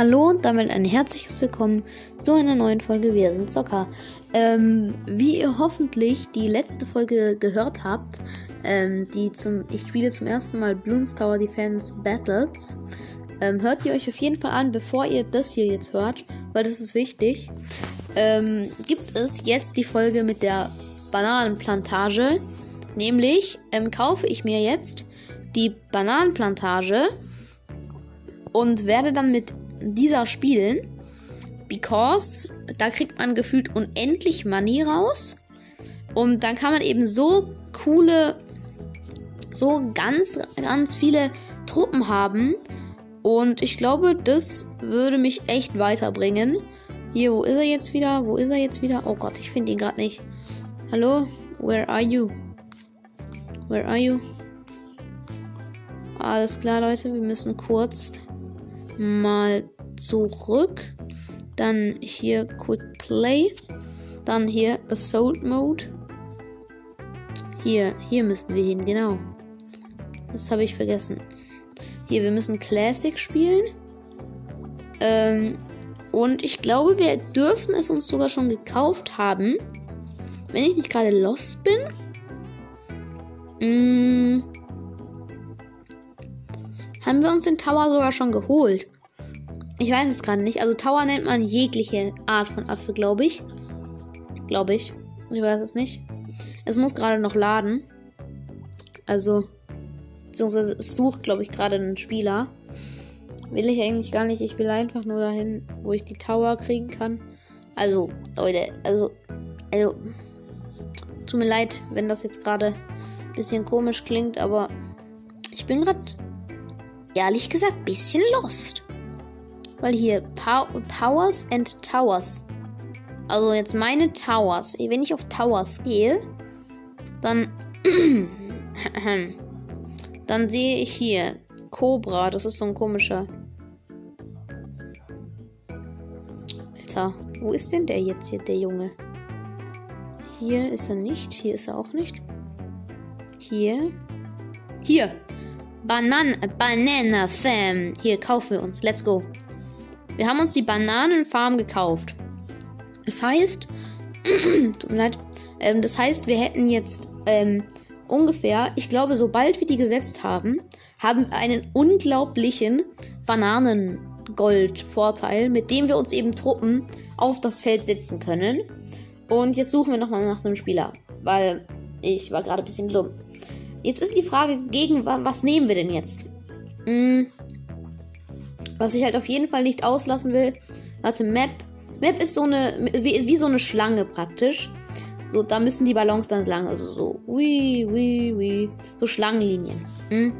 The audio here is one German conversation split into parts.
Hallo und damit ein herzliches Willkommen zu einer neuen Folge Wir sind Zocker. Ähm, wie ihr hoffentlich die letzte Folge gehört habt, ähm, die zum, ich spiele zum ersten Mal Bloons Tower Defense Battles, ähm, hört ihr euch auf jeden Fall an, bevor ihr das hier jetzt hört, weil das ist wichtig. Ähm, gibt es jetzt die Folge mit der Bananenplantage, nämlich ähm, kaufe ich mir jetzt die Bananenplantage und werde dann mit dieser spielen. Because da kriegt man gefühlt unendlich Money raus. Und dann kann man eben so coole, so ganz, ganz viele Truppen haben. Und ich glaube, das würde mich echt weiterbringen. Hier, wo ist er jetzt wieder? Wo ist er jetzt wieder? Oh Gott, ich finde ihn gerade nicht. Hallo? Where are you? Where are you? Alles klar, Leute. Wir müssen kurz mal zurück. Dann hier Quick Play. Dann hier Assault Mode. Hier, hier müssen wir hin, genau. Das habe ich vergessen. Hier, wir müssen Classic spielen. Ähm, und ich glaube, wir dürfen es uns sogar schon gekauft haben. Wenn ich nicht gerade lost bin. Mh, haben wir uns den Tower sogar schon geholt. Ich weiß es gerade nicht. Also Tower nennt man jegliche Art von Affe, glaube ich. Glaube ich. Ich weiß es nicht. Es muss gerade noch laden. Also, beziehungsweise es sucht, glaube ich, gerade einen Spieler. Will ich eigentlich gar nicht. Ich will einfach nur dahin, wo ich die Tower kriegen kann. Also, Leute, also, also, tut mir leid, wenn das jetzt gerade ein bisschen komisch klingt, aber ich bin gerade, ehrlich gesagt, ein bisschen lost. Weil hier Pow Powers and Towers. Also jetzt meine Towers. Wenn ich auf Towers gehe, dann dann sehe ich hier Cobra. Das ist so ein komischer. Alter, wo ist denn der jetzt hier, der Junge? Hier ist er nicht. Hier ist er auch nicht. Hier. Hier. Banan Banana Fam. Hier kaufen wir uns. Let's go. Wir haben uns die Bananenfarm gekauft. Das heißt, tut mir leid, ähm, das heißt, wir hätten jetzt ähm, ungefähr, ich glaube, sobald wir die gesetzt haben, haben wir einen unglaublichen Bananengold-Vorteil, mit dem wir uns eben Truppen auf das Feld setzen können. Und jetzt suchen wir nochmal nach einem Spieler, weil ich war gerade ein bisschen dumm. Jetzt ist die Frage, gegen was nehmen wir denn jetzt? Hm, was ich halt auf jeden Fall nicht auslassen will. Warte, Map. Map ist so eine, wie, wie so eine Schlange praktisch. So, da müssen die Ballons dann lang. Also so, wie, wie, wie. So Schlangenlinien. Hm?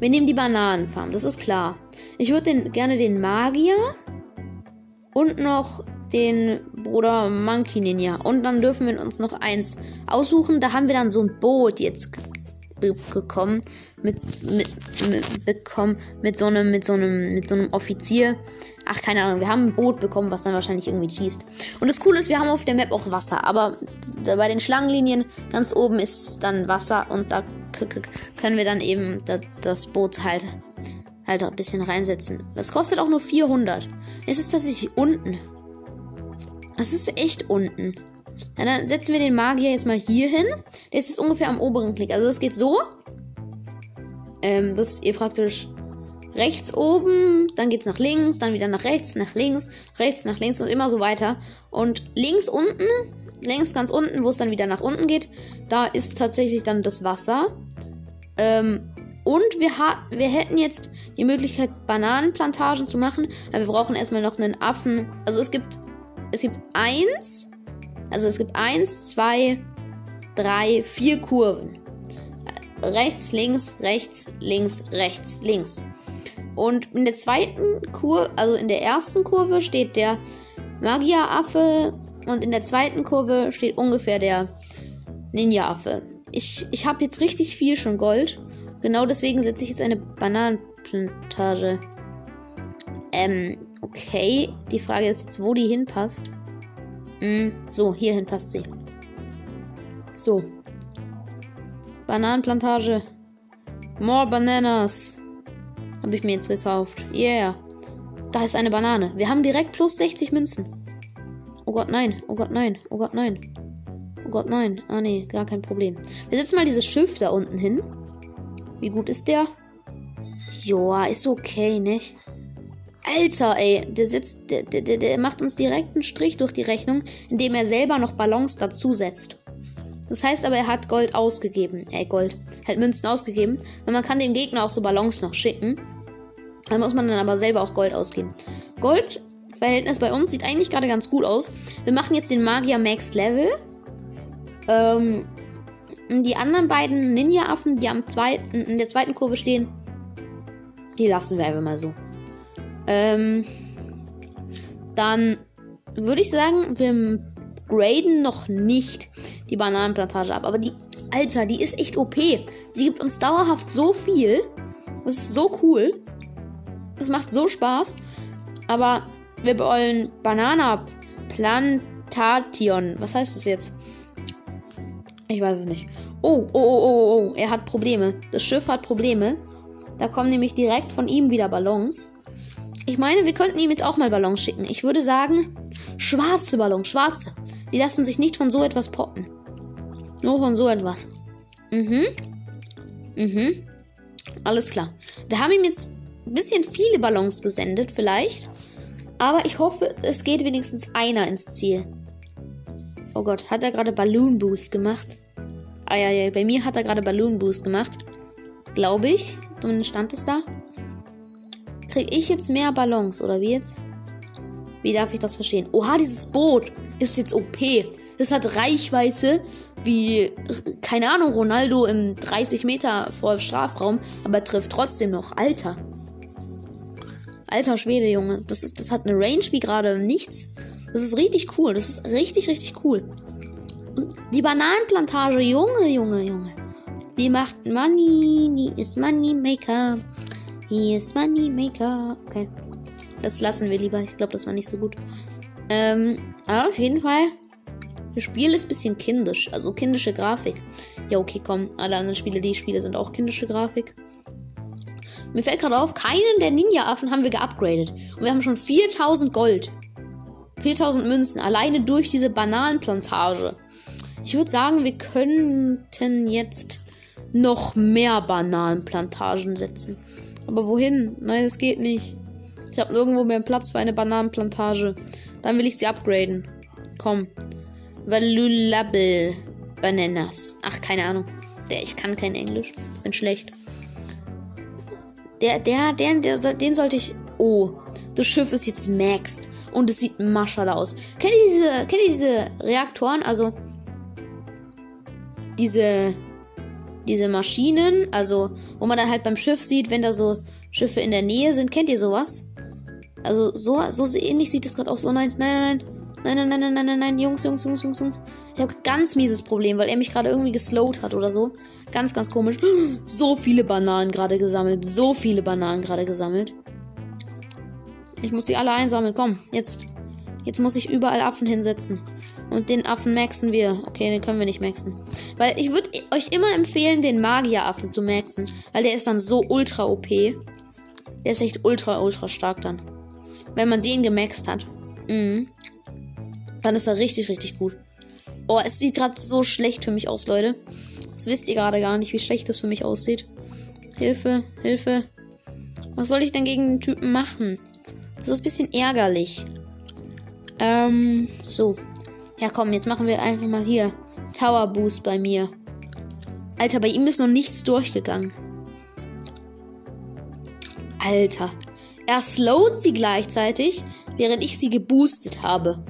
Wir nehmen die Bananenfarm, das ist klar. Ich würde den, gerne den Magier und noch den Bruder Monkey Ninja. Und dann dürfen wir uns noch eins aussuchen. Da haben wir dann so ein Boot jetzt bekommen mit, mit, mit bekommen mit so einem mit so einem mit so einem Offizier. Ach keine Ahnung, wir haben ein Boot bekommen, was dann wahrscheinlich irgendwie schießt. Und das Coole ist, wir haben auf der Map auch Wasser, aber bei den Schlangenlinien ganz oben ist dann Wasser und da können wir dann eben das Boot halt halt ein bisschen reinsetzen. Das kostet auch nur 400. Es ist tatsächlich unten. Es ist echt unten. Ja, dann setzen wir den Magier jetzt mal hier hin. Der ist ungefähr am oberen Klick. Also das geht so. Ähm, das ist ihr praktisch rechts oben, dann geht es nach links, dann wieder nach rechts, nach links, rechts, nach links und immer so weiter. Und links unten, links ganz unten, wo es dann wieder nach unten geht, da ist tatsächlich dann das Wasser. Ähm, und wir, wir hätten jetzt die Möglichkeit, Bananenplantagen zu machen, aber wir brauchen erstmal noch einen Affen. Also es gibt, es gibt eins, also es gibt eins, zwei, drei, vier Kurven. Rechts, links, rechts, links, rechts, links. Und in der zweiten Kurve, also in der ersten Kurve steht der Magieraffe und in der zweiten Kurve steht ungefähr der Ninja-Affe. Ich, ich habe jetzt richtig viel schon Gold. Genau deswegen setze ich jetzt eine Bananenplantage. Ähm, okay. Die Frage ist jetzt, wo die hinpasst. Mm, so, hierhin passt sie. So. Bananenplantage. More Bananas. Habe ich mir jetzt gekauft. Yeah. Da ist eine Banane. Wir haben direkt plus 60 Münzen. Oh Gott, nein. Oh Gott, nein. Oh Gott, nein. Oh Gott, nein. Ah, nee, gar kein Problem. Wir setzen mal dieses Schiff da unten hin. Wie gut ist der? Joa, ist okay, nicht? Alter, ey, der sitzt, der, der, der macht uns direkt einen Strich durch die Rechnung, indem er selber noch Ballons dazusetzt. Das heißt aber, er hat Gold ausgegeben. Äh, Gold. Hat Münzen ausgegeben. Und man kann dem Gegner auch so Ballons noch schicken. Da muss man dann aber selber auch Gold ausgeben. Goldverhältnis bei uns sieht eigentlich gerade ganz gut aus. Wir machen jetzt den Magier Max Level. Ähm, die anderen beiden Ninja-Affen, die am zweiten, in der zweiten Kurve stehen, die lassen wir einfach mal so. Ähm, dann würde ich sagen, wir graden noch nicht die Bananenplantage ab. Aber die, Alter, die ist echt OP. Die gibt uns dauerhaft so viel. Das ist so cool. Das macht so Spaß. Aber wir wollen Banana Plantation. Was heißt das jetzt? Ich weiß es nicht. Oh, oh, oh, oh, oh. Er hat Probleme. Das Schiff hat Probleme. Da kommen nämlich direkt von ihm wieder Ballons. Ich meine, wir könnten ihm jetzt auch mal Ballons schicken. Ich würde sagen, schwarze Ballons, schwarze. Die lassen sich nicht von so etwas poppen. Nur von so etwas. Mhm. Mhm. Alles klar. Wir haben ihm jetzt ein bisschen viele Ballons gesendet, vielleicht. Aber ich hoffe, es geht wenigstens einer ins Ziel. Oh Gott, hat er gerade Balloon Boost gemacht? Ah ja, ja, bei mir hat er gerade Balloon Boost gemacht. Glaube ich. Zumindest stand es da. Kriege ich jetzt mehr Ballons, oder wie jetzt? Wie darf ich das verstehen? Oha, dieses Boot ist jetzt OP. Das hat Reichweite wie, keine Ahnung, Ronaldo im 30 Meter vor Strafraum, aber trifft trotzdem noch. Alter. Alter Schwede, Junge. Das, ist, das hat eine Range wie gerade nichts. Das ist richtig cool. Das ist richtig, richtig cool. Die Bananenplantage, Junge, Junge, Junge. Die macht Money. Die ist Money Maker. He is Money Maker. Okay. Das lassen wir lieber. Ich glaube, das war nicht so gut. Ähm, aber auf jeden Fall. Das Spiel ist ein bisschen kindisch. Also kindische Grafik. Ja, okay, komm. Alle anderen Spiele, die ich spiele, sind auch kindische Grafik. Mir fällt gerade auf, keinen der Ninja-Affen haben wir geupgradet. Und wir haben schon 4000 Gold. 4000 Münzen. Alleine durch diese Bananenplantage. Ich würde sagen, wir könnten jetzt noch mehr Bananenplantagen setzen. Aber wohin? Nein, es geht nicht. Ich habe nirgendwo mehr Platz für eine Bananenplantage. Dann will ich sie upgraden. Komm. Valuable Bananas. Ach, keine Ahnung. Der, ich kann kein Englisch. Bin schlecht. Der, der, der, der, den sollte ich. Oh, das Schiff ist jetzt maxed. Und es sieht maschal aus. Kennt ihr diese, kennt ihr diese Reaktoren? Also, diese, diese Maschinen, also, wo man dann halt beim Schiff sieht, wenn da so Schiffe in der Nähe sind. Kennt ihr sowas? Also, so, so ähnlich sieht es gerade aus. Oh nein, nein, nein, nein. Nein, nein, nein, nein, nein, nein, Jungs, Jungs, Jungs, Jungs, Jungs. Ich habe ganz mieses Problem, weil er mich gerade irgendwie geslowt hat oder so. Ganz, ganz komisch. So viele Bananen gerade gesammelt. So viele Bananen gerade gesammelt. Ich muss die alle einsammeln. Komm, jetzt. Jetzt muss ich überall Affen hinsetzen. Und den Affen maxen wir. Okay, den können wir nicht maxen. Weil ich würde euch immer empfehlen, den Magieraffen zu maxen. Weil der ist dann so ultra OP. Der ist echt ultra, ultra stark dann. Wenn man den gemaxt hat. Mhm. Dann ist er richtig, richtig gut. Oh, es sieht gerade so schlecht für mich aus, Leute. Das wisst ihr gerade gar nicht, wie schlecht das für mich aussieht. Hilfe, Hilfe. Was soll ich denn gegen den Typen machen? Das ist ein bisschen ärgerlich. Ähm, so. Ja, komm, jetzt machen wir einfach mal hier Tower Boost bei mir. Alter, bei ihm ist noch nichts durchgegangen. Alter. Er slowt sie gleichzeitig, während ich sie geboostet habe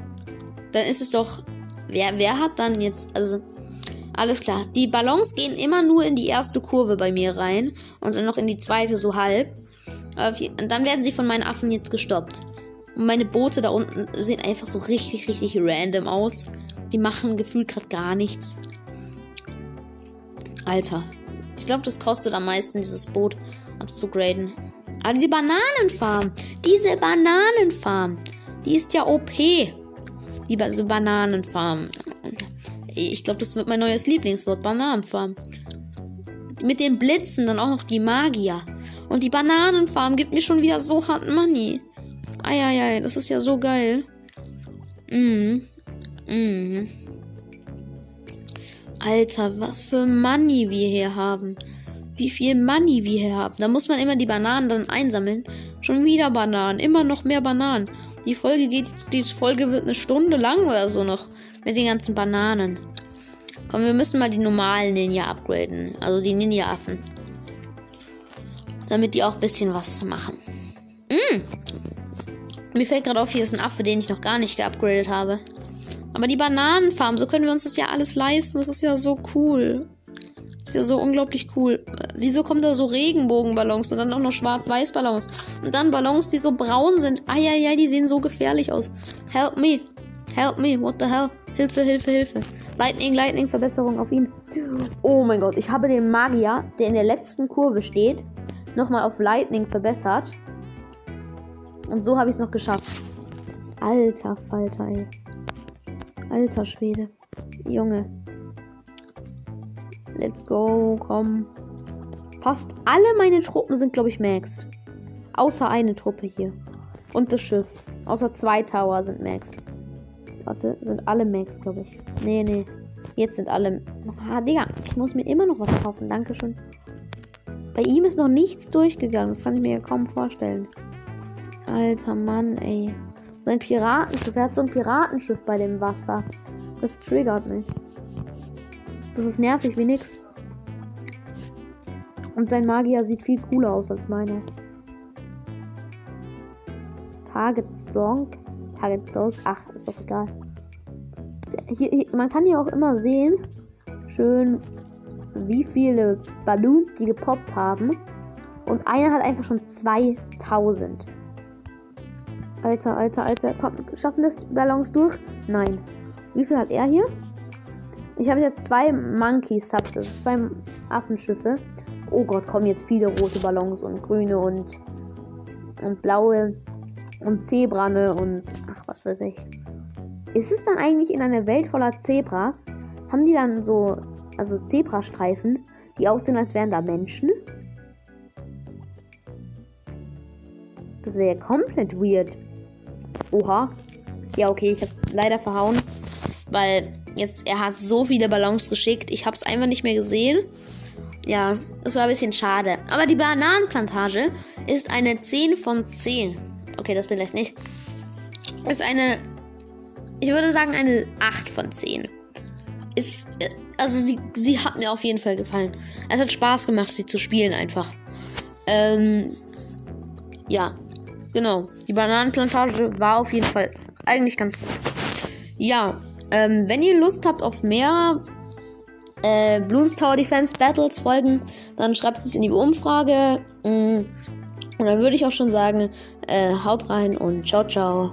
dann ist es doch. Wer, wer hat dann jetzt. Also, alles klar. Die Ballons gehen immer nur in die erste Kurve bei mir rein. Und dann noch in die zweite, so halb. Und dann werden sie von meinen Affen jetzt gestoppt. Und meine Boote da unten sehen einfach so richtig, richtig random aus. Die machen gefühlt gerade gar nichts. Alter. Ich glaube, das kostet am meisten, dieses Boot abzugraden. Aber diese Bananenfarm. Diese Bananenfarm. Die ist ja OP. Die so Bananenfarm. Ich glaube, das wird mein neues Lieblingswort. Bananenfarm. Mit den Blitzen dann auch noch die Magier. Und die Bananenfarm gibt mir schon wieder so hart Money. Eieiei, das ist ja so geil. Mhm. Mhm. Alter, was für Money wir hier haben. Wie viel Money wir hier haben. Da muss man immer die Bananen dann einsammeln. Schon wieder Bananen. Immer noch mehr Bananen. Die Folge geht, die Folge wird eine Stunde lang oder so noch. Mit den ganzen Bananen. Komm, wir müssen mal die normalen Ninja upgraden. Also die Ninja-Affen. Damit die auch ein bisschen was machen. Mm. Mir fällt gerade auf, hier ist ein Affe, den ich noch gar nicht geupgradet habe. Aber die Bananenfarm, so können wir uns das ja alles leisten. Das ist ja so cool. Das ist ja so unglaublich cool. Wieso kommen da so Regenbogenballons und dann auch noch Schwarz-Weiß-Ballons? Und dann Ballons, die so braun sind. Eieiei, die sehen so gefährlich aus. Help me. Help me. What the hell? Hilfe, Hilfe, Hilfe. Lightning, Lightning, Verbesserung auf ihn. Oh mein Gott, ich habe den Magier, der in der letzten Kurve steht, nochmal auf Lightning verbessert. Und so habe ich es noch geschafft. Alter Falter, ey. Alter Schwede. Junge. Let's go, komm. Fast alle meine Truppen sind, glaube ich, maxed. Außer eine Truppe hier. Und das Schiff. Außer zwei Tower sind maxed. Warte, sind alle maxed, glaube ich. Nee, nee. Jetzt sind alle. Ah, Digga, ich muss mir immer noch was kaufen. Dankeschön. Bei ihm ist noch nichts durchgegangen. Das kann ich mir ja kaum vorstellen. Alter Mann, ey. Sein Piratenschiff. Er hat so ein Piratenschiff bei dem Wasser. Das triggert mich. Das ist nervig wie nix. Und sein Magier sieht viel cooler aus als meine. Target Strong. Target Close. Ach, ist doch egal. Hier, hier, man kann hier auch immer sehen, schön, wie viele Balloons die gepoppt haben. Und einer hat einfach schon 2000. Alter, alter, alter. Komm, schaffen das Ballons durch? Nein. Wie viel hat er hier? Ich habe jetzt zwei Monkey Subs, also zwei Affenschiffe. Oh Gott, kommen jetzt viele rote Ballons und grüne und, und blaue und Zebrane und ach, was weiß ich. Ist es dann eigentlich in einer Welt voller Zebras? Haben die dann so, also Zebrastreifen, die aussehen, als wären da Menschen? Das wäre ja komplett weird. Oha. Ja, okay, ich hab's leider verhauen. Weil jetzt, er hat so viele Ballons geschickt. Ich hab's einfach nicht mehr gesehen. Ja, das war ein bisschen schade. Aber die Bananenplantage ist eine 10 von 10. Okay, das vielleicht nicht. Ist eine, ich würde sagen, eine 8 von 10. Ist, also sie, sie hat mir auf jeden Fall gefallen. Es hat Spaß gemacht, sie zu spielen einfach. Ähm, ja, genau. Die Bananenplantage war auf jeden Fall eigentlich ganz gut. Ja, ähm, wenn ihr Lust habt auf mehr äh, Bloons Tower Defense Battles folgen, dann schreibt es in die Umfrage. Mm, und dann würde ich auch schon sagen, äh, haut rein und ciao, ciao.